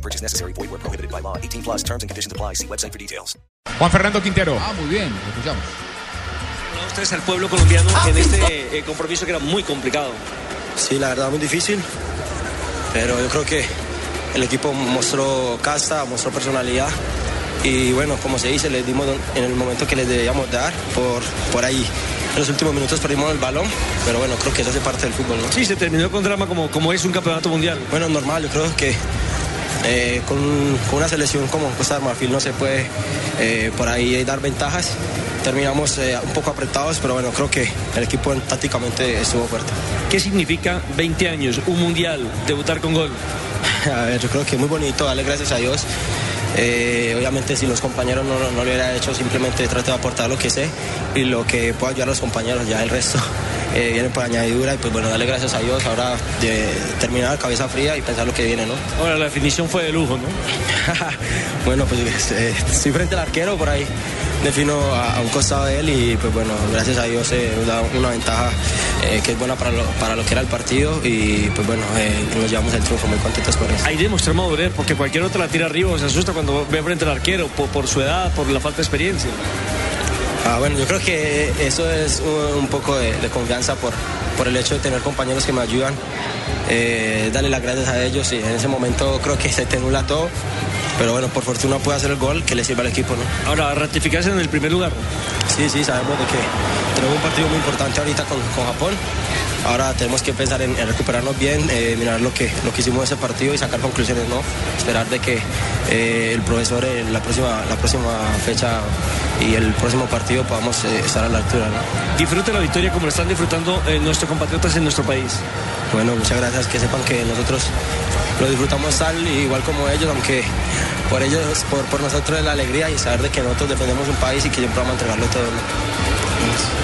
No purchase necessary. Void where prohibited by law. 18 plus terms and conditions apply. See website for details. Juan Fernando Quintero. Ah, muy bien, lo escuchamos. ustedes al pueblo colombiano en este eh, compromiso que era muy complicado. Sí, la verdad, muy difícil. Pero yo creo que el equipo mostró casta, mostró personalidad. Y bueno, como se dice, les dimos en el momento que les debíamos dar. Por, por ahí, en los últimos minutos perdimos el balón. Pero bueno, creo que eso hace parte del fútbol. ¿no? Sí, se terminó con drama como, como es un campeonato mundial. Bueno, normal, yo creo que eh, con, una selección como Costa de Marfil no se puede eh, por ahí dar ventajas. Terminamos eh, un poco apretados, pero bueno, creo que el equipo tácticamente estuvo fuerte. ¿Qué significa 20 años, un mundial, debutar con gol? A ver, yo creo que es muy bonito, darle gracias a Dios. Eh, obviamente si los compañeros no, no, lo hubiera hecho, simplemente trato de aportar lo que sé y lo que puedo ayudar a los compañeros, ya el resto eh, viene por añadidura y pues bueno, darle gracias a Dios, ahora de terminar cabeza fría y pensar lo que viene, ¿no? Ahora la definición fue de lujo, ¿no? bueno, pues eh, estoy frente al arquero por ahí, defino a, a, un costado de él y pues bueno, gracias a Dios eh, nos da una ventaja eh, que es buena para lo, para lo que era el partido y pues bueno, eh, nos llevamos el triunfo muy contentos por eso. Ahí demostró madurez porque cualquier otra la tira arriba se asusta cuando ve frente al arquero por, por su edad, por la falta de experiencia. Ah, bueno, yo creo que eso es un, un poco de, de, confianza por, por el hecho de tener compañeros que me ayudan. Eh, darle las gracias a ellos y en ese momento creo que se te nula todo. Pero bueno, por fortuna puede hacer el gol que le sirva al equipo, ¿no? Ahora, ratificarse en el primer lugar. Sí, sí, sabemos de que tenemos un partido muy importante ahorita con, con Japón. Ahora tenemos que pensar en, en recuperarnos bien, eh, mirar lo que, lo que hicimos en ese partido y sacar conclusiones, ¿no? Esperar de que eh, el profesor en la próxima, la próxima fecha y el próximo partido podamos eh, estar a la altura, ¿no? Disfrute la victoria como lo están disfrutando nuestros compatriotas en nuestro país. Bueno, muchas gracias, que sepan que nosotros lo disfrutamos tal igual como ellos, aunque por ellos, por, por nosotros es la alegría y saber de que nosotros defendemos un país y que siempre vamos a entregarlo todo. ¿no?